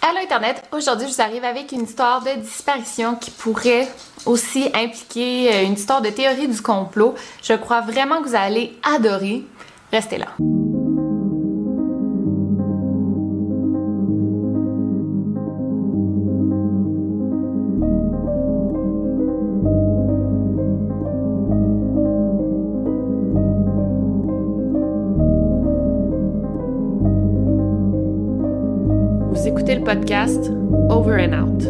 Allô Internet, aujourd'hui je vous arrive avec une histoire de disparition qui pourrait aussi impliquer euh, une histoire de théorie du complot. Je crois vraiment que vous allez adorer. Restez là. Podcast Over and Out.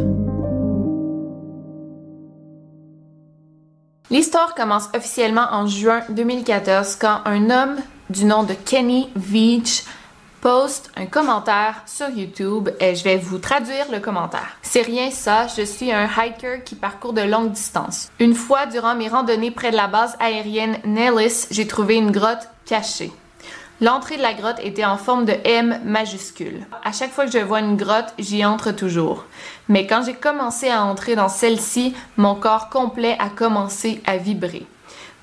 L'histoire commence officiellement en juin 2014 quand un homme du nom de Kenny Veach poste un commentaire sur YouTube et je vais vous traduire le commentaire. C'est rien ça, je suis un hiker qui parcourt de longues distances. Une fois durant mes randonnées près de la base aérienne Nellis, j'ai trouvé une grotte cachée. L'entrée de la grotte était en forme de M majuscule. À chaque fois que je vois une grotte, j'y entre toujours. Mais quand j'ai commencé à entrer dans celle-ci, mon corps complet a commencé à vibrer.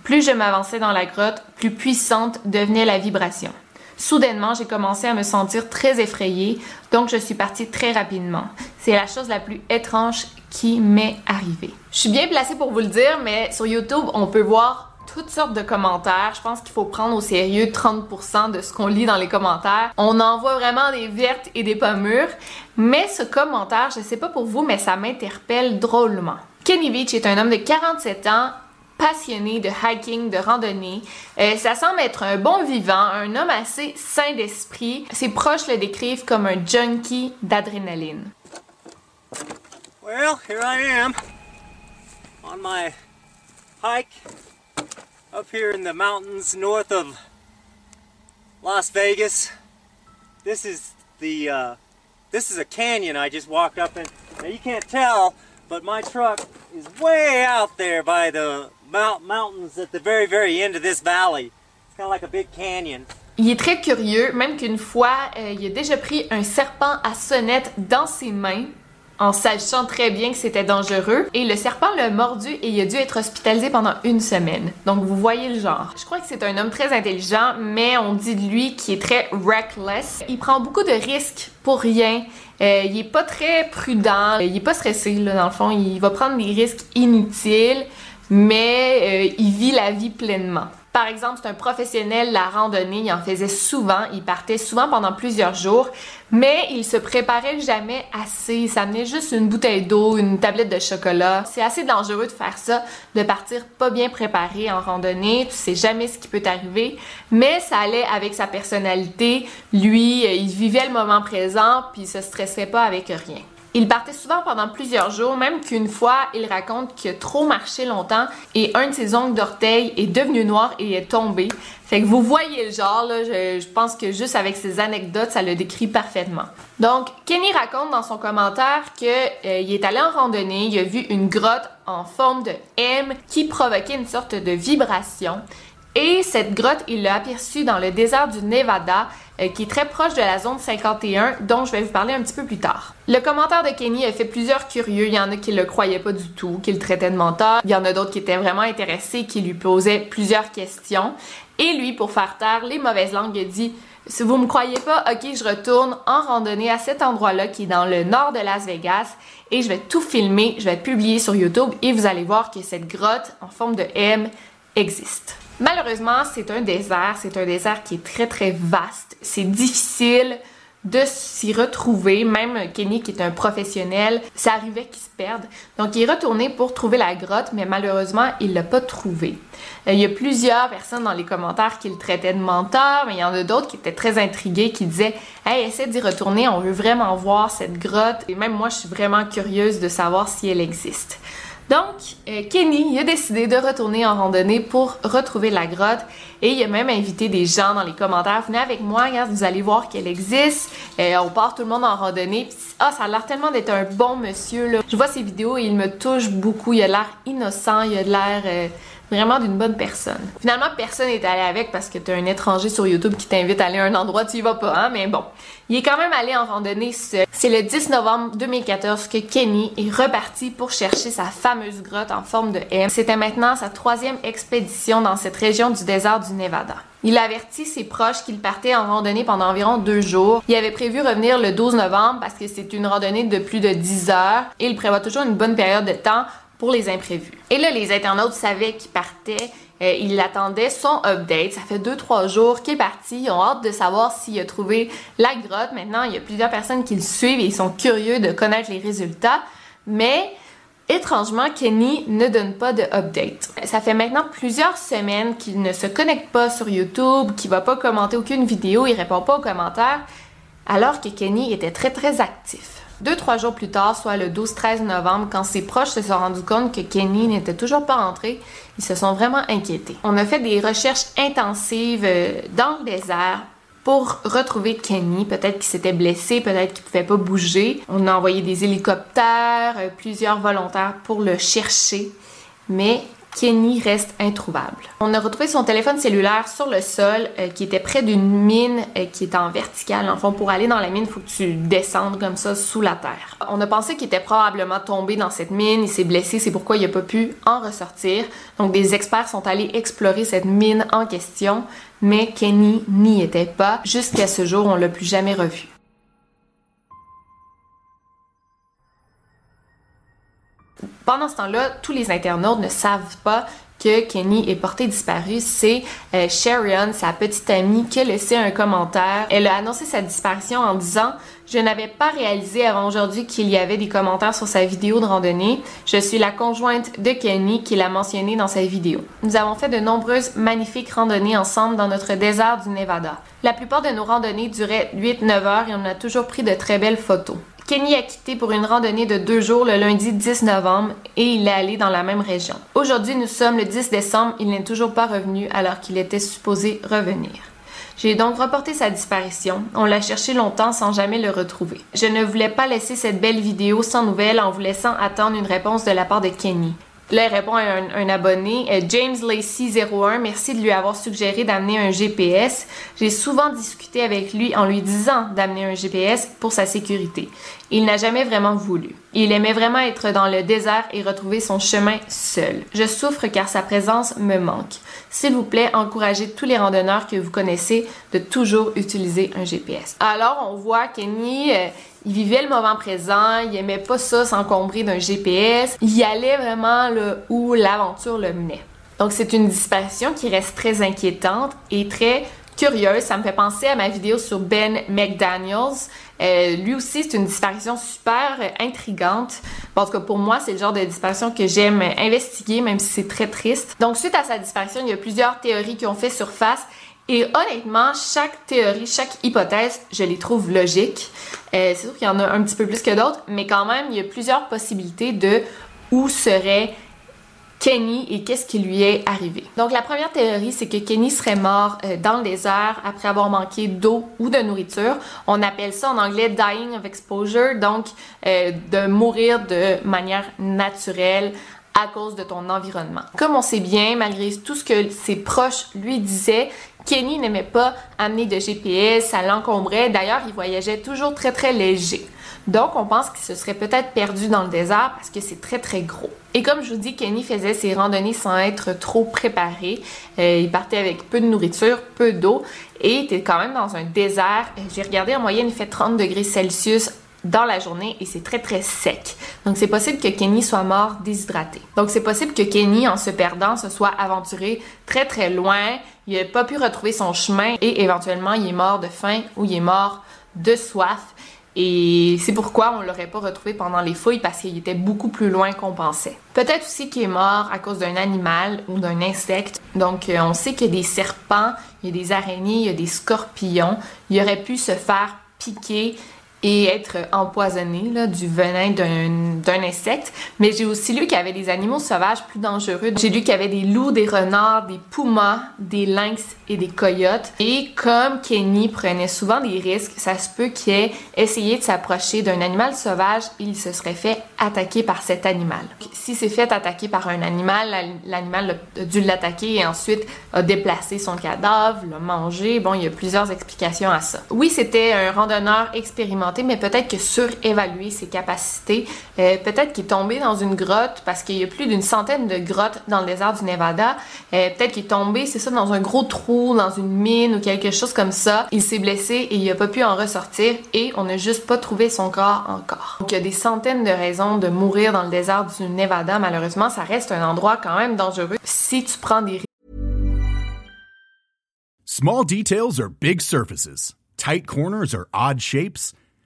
Plus je m'avançais dans la grotte, plus puissante devenait la vibration. Soudainement, j'ai commencé à me sentir très effrayée, donc je suis partie très rapidement. C'est la chose la plus étrange qui m'est arrivée. Je suis bien placée pour vous le dire, mais sur YouTube, on peut voir toutes sortes de commentaires. Je pense qu'il faut prendre au sérieux 30% de ce qu'on lit dans les commentaires. On en voit vraiment des vertes et des pas mûres. Mais ce commentaire, je sais pas pour vous, mais ça m'interpelle drôlement. Kenny Beach est un homme de 47 ans passionné de hiking, de randonnée. Euh, ça semble être un bon vivant, un homme assez sain d'esprit. Ses proches le décrivent comme un junkie d'adrénaline. Well, here I am on my hike up here in the mountains north of Las Vegas. This is the uh, this is a canyon I just walked up in. Now you can't tell, but my truck is way out there by the mount mountains at the very very end of this valley. It's kind of like a big canyon. Il est très curieux, même qu'une fois, euh, il a déjà pris un serpent à sonnette dans ses mains en sachant très bien que c'était dangereux. Et le serpent l'a mordu et il a dû être hospitalisé pendant une semaine. Donc vous voyez le genre. Je crois que c'est un homme très intelligent, mais on dit de lui qu'il est très reckless. Il prend beaucoup de risques pour rien. Euh, il est pas très prudent. Il est pas stressé, là, dans le fond. Il va prendre des risques inutiles, mais euh, il vit la vie pleinement. Par exemple, c'est un professionnel, la randonnée, il en faisait souvent, il partait souvent pendant plusieurs jours, mais il se préparait jamais assez. Il s'amenait juste une bouteille d'eau, une tablette de chocolat. C'est assez dangereux de faire ça, de partir pas bien préparé en randonnée. Tu sais jamais ce qui peut t'arriver, mais ça allait avec sa personnalité. Lui, il vivait le moment présent, puis il se stressait pas avec rien. Il partait souvent pendant plusieurs jours, même qu'une fois, il raconte qu'il a trop marché longtemps et un de ses ongles d'orteil est devenu noir et est tombé. Fait que vous voyez le genre, là, je, pense que juste avec ces anecdotes, ça le décrit parfaitement. Donc, Kenny raconte dans son commentaire qu'il euh, est allé en randonnée, il a vu une grotte en forme de M qui provoquait une sorte de vibration. Et cette grotte, il l'a aperçue dans le désert du Nevada, euh, qui est très proche de la zone 51, dont je vais vous parler un petit peu plus tard. Le commentaire de Kenny a fait plusieurs curieux. Il y en a qui le croyaient pas du tout, qui le traitaient de menteur. Il y en a d'autres qui étaient vraiment intéressés, qui lui posaient plusieurs questions. Et lui, pour faire taire les mauvaises langues, il dit si vous me croyez pas, ok, je retourne en randonnée à cet endroit-là qui est dans le nord de Las Vegas et je vais tout filmer, je vais publier sur YouTube et vous allez voir que cette grotte en forme de M existe. Malheureusement, c'est un désert, c'est un désert qui est très très vaste, c'est difficile de s'y retrouver, même Kenny qui est un professionnel, ça arrivait qu'il se perde. Donc il est retourné pour trouver la grotte, mais malheureusement, il l'a pas trouvé. Euh, il y a plusieurs personnes dans les commentaires qui le traitaient de menteur, mais il y en a d'autres qui étaient très intrigués, qui disaient Hey, essaie d'y retourner, on veut vraiment voir cette grotte. Et même moi, je suis vraiment curieuse de savoir si elle existe. Donc, euh, Kenny a décidé de retourner en randonnée pour retrouver la grotte et il a même invité des gens dans les commentaires. Venez avec moi, regarde, vous allez voir qu'elle existe. Euh, on part tout le monde en randonnée. ah, ça a l'air tellement d'être un bon monsieur. Là. Je vois ses vidéos et il me touche beaucoup. Il a l'air innocent, il a l'air... Euh, vraiment d'une bonne personne. Finalement, personne n'est allé avec parce que t'as un étranger sur YouTube qui t'invite à aller à un endroit, tu y vas pas, hein? Mais bon, il est quand même allé en randonnée seul. C'est le 10 novembre 2014 que Kenny est reparti pour chercher sa fameuse grotte en forme de M. C'était maintenant sa troisième expédition dans cette région du désert du Nevada. Il avertit ses proches qu'il partait en randonnée pendant environ deux jours. Il avait prévu revenir le 12 novembre parce que c'est une randonnée de plus de 10 heures et il prévoit toujours une bonne période de temps pour les imprévus. Et là, les internautes savaient qu'il partait. Euh, ils attendaient son update. Ça fait deux, trois jours qu'il est parti. Ils ont hâte de savoir s'il a trouvé la grotte. Maintenant, il y a plusieurs personnes qui le suivent et ils sont curieux de connaître les résultats. Mais Étrangement, Kenny ne donne pas de update. Ça fait maintenant plusieurs semaines qu'il ne se connecte pas sur YouTube, qu'il va pas commenter aucune vidéo, il répond pas aux commentaires, alors que Kenny était très très actif. Deux, trois jours plus tard, soit le 12-13 novembre, quand ses proches se sont rendus compte que Kenny n'était toujours pas rentré, ils se sont vraiment inquiétés. On a fait des recherches intensives euh, dans le désert pour retrouver Kenny. Peut-être qu'il s'était blessé, peut-être qu'il pouvait pas bouger. On a envoyé des hélicoptères, euh, plusieurs volontaires pour le chercher. Mais Kenny reste introuvable. On a retrouvé son téléphone cellulaire sur le sol euh, qui était près d'une mine euh, qui est en verticale. En fond, pour aller dans la mine, il faut que tu descendes comme ça sous la terre. On a pensé qu'il était probablement tombé dans cette mine, il s'est blessé, c'est pourquoi il n'a pas pu en ressortir. Donc des experts sont allés explorer cette mine en question, mais Kenny n'y était pas. Jusqu'à ce jour, on l'a plus jamais revu. Pendant ce temps-là, tous les internautes ne savent pas que Kenny est porté disparu, c'est euh, Sharion, sa petite amie, qui a laissé un commentaire. Elle a annoncé sa disparition en disant Je n'avais pas réalisé avant aujourd'hui qu'il y avait des commentaires sur sa vidéo de randonnée. Je suis la conjointe de Kenny qui l'a mentionné dans sa vidéo. Nous avons fait de nombreuses magnifiques randonnées ensemble dans notre désert du Nevada. La plupart de nos randonnées duraient 8-9 heures et on a toujours pris de très belles photos. Kenny a quitté pour une randonnée de deux jours le lundi 10 novembre et il est allé dans la même région. Aujourd'hui, nous sommes le 10 décembre, il n'est toujours pas revenu alors qu'il était supposé revenir. J'ai donc reporté sa disparition. On l'a cherché longtemps sans jamais le retrouver. Je ne voulais pas laisser cette belle vidéo sans nouvelles en vous laissant attendre une réponse de la part de Kenny. Là, il répond à un, abonné, euh, James Lacey01, merci de lui avoir suggéré d'amener un GPS. J'ai souvent discuté avec lui en lui disant d'amener un GPS pour sa sécurité. Il n'a jamais vraiment voulu. Il aimait vraiment être dans le désert et retrouver son chemin seul. Je souffre car sa présence me manque. S'il vous plaît, encouragez tous les randonneurs que vous connaissez de toujours utiliser un GPS. Alors, on voit Kenny, euh, il vivait le moment présent, il aimait pas ça s'encombrer d'un GPS, il allait vraiment là, où l'aventure le menait. Donc c'est une disparition qui reste très inquiétante et très curieuse. Ça me fait penser à ma vidéo sur Ben McDaniels. Euh, lui aussi, c'est une disparition super intrigante. En tout cas, pour moi, c'est le genre de disparition que j'aime investiguer, même si c'est très triste. Donc, suite à sa disparition, il y a plusieurs théories qui ont fait surface Et honnêtement, chaque théorie, chaque hypothèse, je les trouve logiques. Euh, c'est sûr qu'il y en a un petit peu plus que d'autres, mais quand même, il y a plusieurs possibilités de où serait Kenny et qu'est-ce qui lui est arrivé. Donc la première théorie, c'est que Kenny serait mort euh, dans le désert après avoir manqué d'eau ou de nourriture. On appelle ça en anglais dying of exposure, donc euh, de mourir de manière naturelle à cause de ton environnement. Comme on sait bien, malgré tout ce que ses proches lui disaient, Kenny n'aimait pas amener de GPS, ça l'encombrait. D'ailleurs, il voyageait toujours très très léger. Donc, on pense qu'il se serait peut-être perdu dans le désert parce que c'est très très gros. Et comme je vous dis, Kenny faisait ses randonnées sans être trop préparé. Euh, il partait avec peu de nourriture, peu d'eau et était quand même dans un désert. J'ai regardé en moyenne, il fait 30 degrés Celsius dans la journée et c'est très très sec. Donc c'est possible que Kenny soit mort déshydraté. Donc c'est possible que Kenny, en se perdant, se soit aventuré très très loin. Il n'a pas pu retrouver son chemin et éventuellement il est mort de faim ou il est mort de soif. Et c'est pourquoi on l'aurait pas retrouvé pendant les fouilles parce qu'il était beaucoup plus loin qu'on pensait. Peut-être aussi qu'il est mort à cause d'un animal ou d'un insecte. Donc euh, on sait qu'il y a des serpents, il y a des araignées, il y a des scorpions. Il aurait pu se faire piquer et être empoisonné du venin d'un insecte. Mais j'ai aussi lu qu'il y avait des animaux sauvages plus dangereux. J'ai lu qu'il y avait des loups, des renards, des pumas, des lynx et des coyotes. Et comme Kenny prenait souvent des risques, ça se peut qu'il ait essayé de s'approcher d'un animal sauvage et il se serait fait attaquer par cet animal. Si c'est fait attaquer par un animal, l'animal a dû l'attaquer et ensuite a déplacé son cadavre, l'a mangé. Bon, il y a plusieurs explications à ça. Oui, c'était un randonneur mais peut-être que surévaluer ses capacités. Euh, peut-être qu'il est tombé dans une grotte parce qu'il y a plus d'une centaine de grottes dans le désert du Nevada. Euh, peut-être qu'il est tombé, c'est ça, dans un gros trou, dans une mine ou quelque chose comme ça. Il s'est blessé et il a pas pu en ressortir et on n'a juste pas trouvé son corps encore. Donc il y a des centaines de raisons de mourir dans le désert du Nevada. Malheureusement, ça reste un endroit quand même dangereux si tu prends des Small details are big surfaces. Tight corners are odd shapes.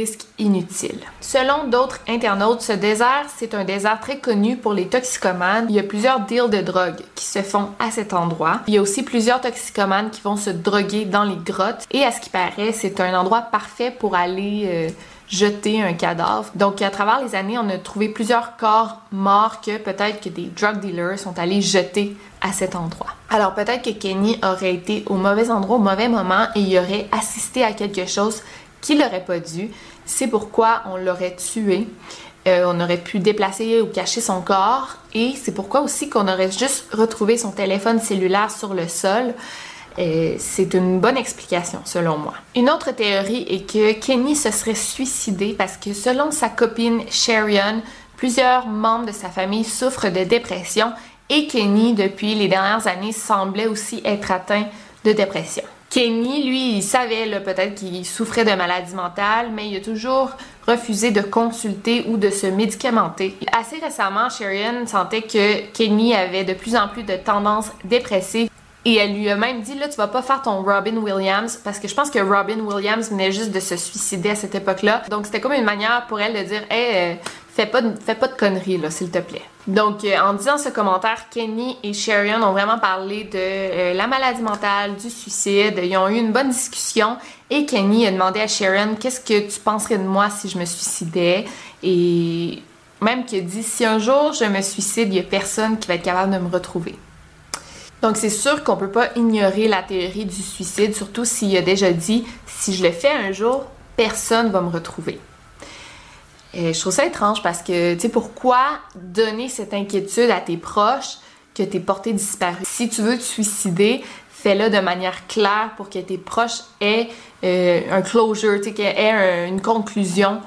risque inutile. Selon d'autres internautes, ce désert, c'est un désert très connu pour les toxicomanes. Il y a plusieurs deals de drogue qui se font à cet endroit. Il y a aussi plusieurs toxicomanes qui vont se droguer dans les grottes. Et à ce qui paraît, c'est un endroit parfait pour aller... Euh, jeter un cadavre. Donc, à travers les années, on a trouvé plusieurs corps morts que peut-être que des drug dealers sont allés jeter à cet endroit. Alors, peut-être que Kenny aurait été au mauvais endroit au mauvais moment et il aurait assisté à quelque chose qu'il n'aurait pas dû. C'est pourquoi on l'aurait tué. Euh, on aurait pu déplacer ou cacher son corps et c'est pourquoi aussi qu'on aurait juste retrouvé son téléphone cellulaire sur le sol. Euh, c'est une bonne explication selon moi. Une autre théorie est que Kenny se serait suicidé parce que selon sa copine Sherion, plusieurs membres de sa famille souffrent de dépression et Kenny, depuis les dernières années, semblait aussi être atteint de dépression. Kenny, lui, il savait peut-être qu'il souffrait de maladie mentale, mais il a toujours refusé de consulter ou de se médicamenter. Assez récemment, Sherian sentait que Kenny avait de plus en plus de tendances dépressives et elle lui a même dit là tu vas pas faire ton Robin Williams parce que je pense que Robin Williams venait juste de se suicider à cette époque-là. Donc c'était comme une manière pour elle de dire hey, euh, fais pas de, fais pas de conneries s'il te plaît. Donc euh, en disant ce commentaire, Kenny et Sharon ont vraiment parlé de euh, la maladie mentale, du suicide. Ils ont eu une bonne discussion et Kenny a demandé à Sharon qu'est-ce que tu penserais de moi si je me suicidais? Et même qu'il a dit si un jour je me suicide, il y a personne qui va être capable de me retrouver. Donc c'est sûr qu'on peut pas ignorer la théorie du suicide, surtout s'il a déjà dit si je le fais un jour, personne va me retrouver. Et je trouve ça étrange parce que, tu sais, pourquoi donner cette inquiétude à tes proches que t'es porté disparu? Si tu veux te suicider, fais-le de manière claire pour que tes proches aient euh, un closure, tu sais, aient une conclusion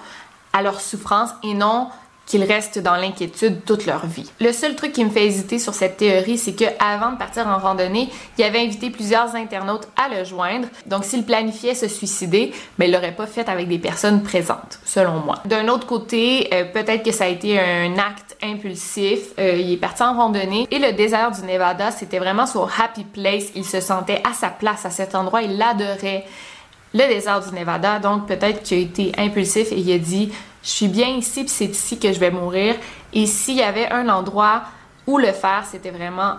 à leur souffrance et non qu'ils restent dans l'inquiétude toute leur vie. Le seul truc qui me fait hésiter sur cette théorie, c'est que avant de partir en randonnée, il avait invité plusieurs internautes à le joindre. Donc s'il planifiait se suicider, mais il l'aurait pas fait avec des personnes présentes, selon moi. D'un autre côté, euh, peut-être que ça a été un acte impulsif. Euh, il est parti en randonnée et le désert du Nevada, c'était vraiment son happy place. Il se sentait à sa place à cet endroit, il l'adorait. Le désert du Nevada, donc peut-être qu'il a été impulsif et il a dit je suis bien ici, puis c'est ici que je vais mourir. Et s'il y avait un endroit où le faire, c'était vraiment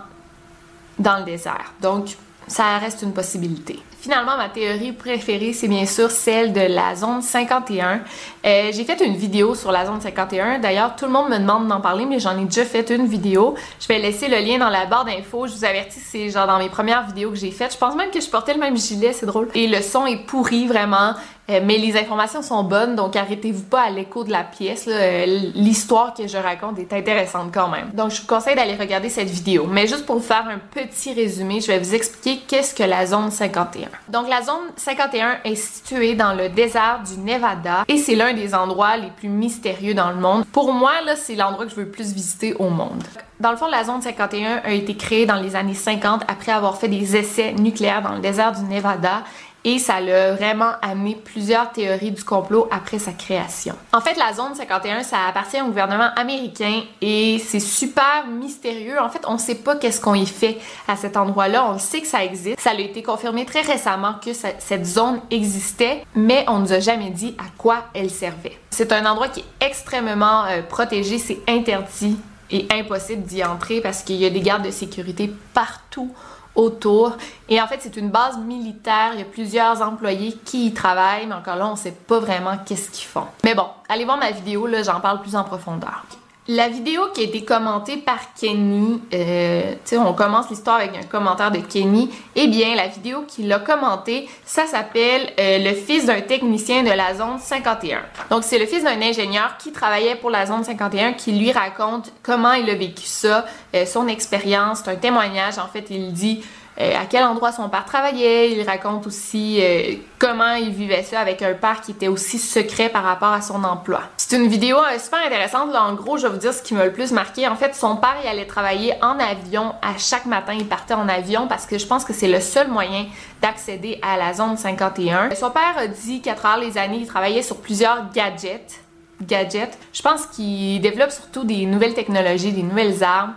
dans le désert. Donc, ça reste une possibilité. Finalement, ma théorie préférée, c'est bien sûr celle de la zone 51. Euh, j'ai fait une vidéo sur la zone 51. D'ailleurs, tout le monde me demande d'en parler, mais j'en ai déjà fait une vidéo. Je vais laisser le lien dans la barre d'infos. Je vous avertis, c'est genre dans mes premières vidéos que j'ai faites. Je pense même que je portais le même gilet, c'est drôle. Et le son est pourri, vraiment. Euh, mais les informations sont bonnes, donc arrêtez-vous pas à l'écho de la pièce. Euh, l'histoire que je raconte est intéressante quand même. Donc je vous conseille d'aller regarder cette vidéo. Mais juste pour vous faire un petit résumé, je vais vous expliquer qu'est-ce que la zone 51. Donc la zone 51 est située dans le désert du Nevada et c'est l'un des endroits les plus mystérieux dans le monde. Pour moi, là, c'est l'endroit que je veux le plus visiter au monde. Dans le fond, la zone 51 a été créée dans les années 50 après avoir fait des essais nucléaires dans le désert du Nevada et ça l'a vraiment amené plusieurs théories du complot après sa création. En fait, la zone 51, ça appartient au gouvernement américain et c'est super mystérieux. En fait, on sait pas qu'est-ce qu'on y fait à cet endroit-là. On sait que ça existe. Ça a été confirmé très récemment que cette zone existait, mais on nous a jamais dit à quoi elle servait. C'est un endroit qui est extrêmement euh, protégé, c'est interdit et impossible d'y entrer parce qu'il y a des gardes de sécurité partout autour. Et en fait, c'est une base militaire. Il y a plusieurs employés qui y travaillent, mais encore là, on sait pas vraiment qu'est-ce qu'ils font. Mais bon, allez voir ma vidéo, là, j'en parle plus en profondeur. La vidéo qui a été commentée par Kenny, euh, on commence l'histoire avec un commentaire de Kenny. Eh bien, la vidéo qu'il a commentée, ça s'appelle euh, Le fils d'un technicien de la zone 51. Donc, c'est le fils d'un ingénieur qui travaillait pour la zone 51 qui lui raconte comment il a vécu ça, euh, son expérience. C'est un témoignage. En fait, il dit euh, à quel endroit son père travaillait. Il raconte aussi euh, comment il vivait ça avec un père qui était aussi secret par rapport à son emploi. C'est une vidéo euh, super intéressante. Là, en gros, je vais vous dire ce qui m'a le plus marqué. En fait, son père, allait travailler en avion. À chaque matin, il partait en avion parce que je pense que c'est le seul moyen d'accéder à la zone 51. Son père a dit qu'à travers les années, il travaillait sur plusieurs gadgets gadgets. Je pense qu'il développe surtout des nouvelles technologies, des nouvelles armes.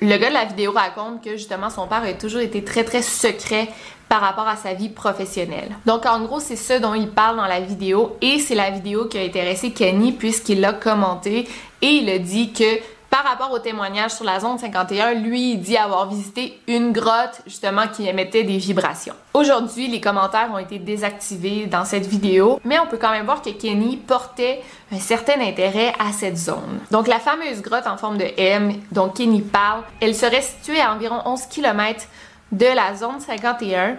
Le gars de la vidéo raconte que justement son père a toujours été très très secret par rapport à sa vie professionnelle. Donc en gros, c'est ce dont il parle dans la vidéo et c'est la vidéo qui a intéressé Kenny puisqu'il l'a commenté et il a dit que par rapport au témoignage sur la zone 51, lui, dit avoir visité une grotte justement qui émettait des vibrations. Aujourd'hui, les commentaires ont été désactivés dans cette vidéo, mais on peut quand même voir que Kenny portait un certain intérêt à cette zone. Donc la fameuse grotte en forme de M dont Kenny parle, elle serait située à environ 11 km de la zone 51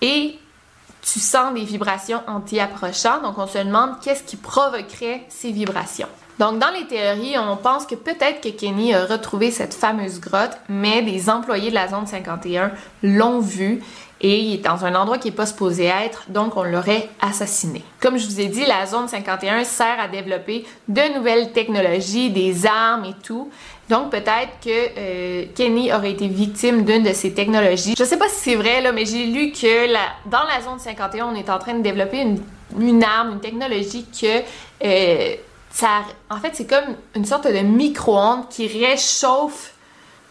et tu sens des vibrations en t'y approchant, donc on se demande qu'est-ce qui provoquerait ces vibrations. Donc, dans les théories, on pense que peut-être que Kenny a retrouvé cette fameuse grotte, mais des employés de la zone 51 l'ont vu et il est dans un endroit qui n'est pas supposé être, donc on l'aurait assassiné. Comme je vous ai dit, la zone 51 sert à développer de nouvelles technologies, des armes et tout. Donc peut-être que euh, Kenny aurait été victime d'une de ces technologies. Je sais pas si c'est vrai là, mais j'ai lu que dans la zone 51, on est en train de développer une, arme, une technologie que euh, en fait, c'est comme une sorte de micro-ondes qui réchauffe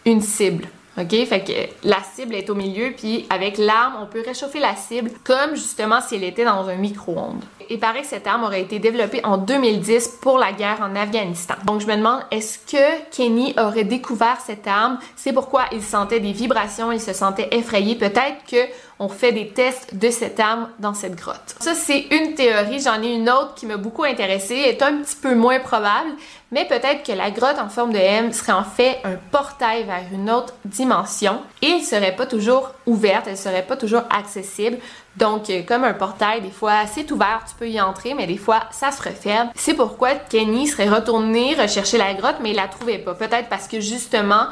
une cible. OK? Fait que la cible est au milieu, puis avec l'arme, on peut réchauffer la cible comme justement si elle était dans un micro-ondes. Il paraît que cette arme aurait été développée en 2010 pour la guerre en Afghanistan. Donc je me demande, est-ce que Kenny aurait découvert cette arme? C'est pourquoi il sentait des vibrations, il se sentait effrayé. Peut-être que on fait des tests de cette arme dans cette grotte. Ça, c'est une théorie. J'en ai une autre qui m'a beaucoup intéressée, est un petit peu moins probable, mais peut-être que la grotte en forme de M serait en fait un portail vers une autre dimension et elle serait pas toujours ouverte, elle serait pas toujours accessible. Donc, euh, comme un portail, des fois c'est ouvert, tu peux y entrer, mais des fois ça se referme. C'est pourquoi Kenny serait retourné rechercher la grotte, mais il la trouvait pas. Peut-être parce que justement,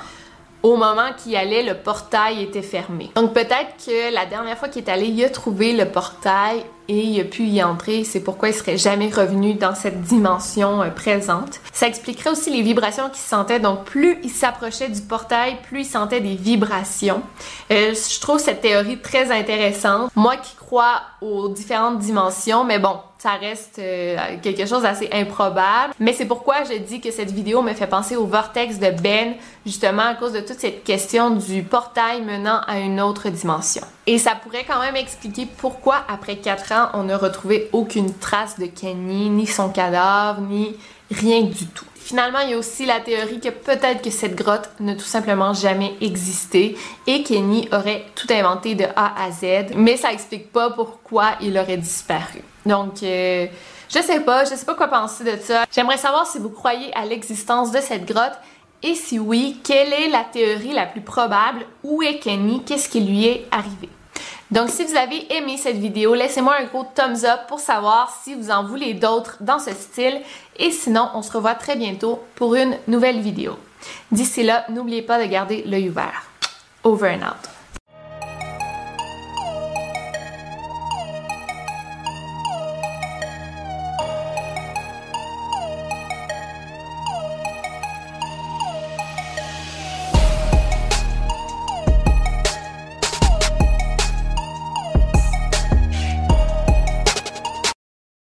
au moment qu'il allait, le portail était fermé. Donc peut-être que la dernière fois qu'il est allé, il a trouvé le portail et il a pu y entrer. C'est pourquoi il serait jamais revenu dans cette dimension euh, présente. Ça expliquerait aussi les vibrations qu'il sentait. Donc plus il s'approchait du portail, plus il sentait des vibrations. Euh, je trouve cette théorie très intéressante. Moi qui crois aux différentes dimensions, mais bon, ça reste euh, quelque chose d'assez improbable. Mais c'est pourquoi je dis que cette vidéo me fait penser au vortex de Ben, justement à cause de toute cette question du portail menant à une autre dimension. Et ça pourrait quand même expliquer pourquoi après 4 ans, on n'a retrouvé aucune trace de Kenny, ni son cadavre, ni rien du tout. Finalement, il y a aussi la théorie que peut-être que cette grotte n'a tout simplement jamais existé et Kenny aurait tout inventé de A à Z, mais ça explique pas pourquoi il aurait disparu. Donc, euh, je sais pas, je sais pas quoi penser de ça. J'aimerais savoir si vous croyez à l'existence de cette grotte et si oui, quelle est la théorie la plus probable? Où est Kenny? Qu'est-ce qui lui est arrivé? Donc, si vous avez aimé cette vidéo, laissez-moi un gros thumbs up pour savoir si vous en voulez d'autres dans ce style. Et sinon, on se revoit très bientôt pour une nouvelle vidéo. D'ici là, n'oubliez pas de garder l'œil ouvert. Over and out.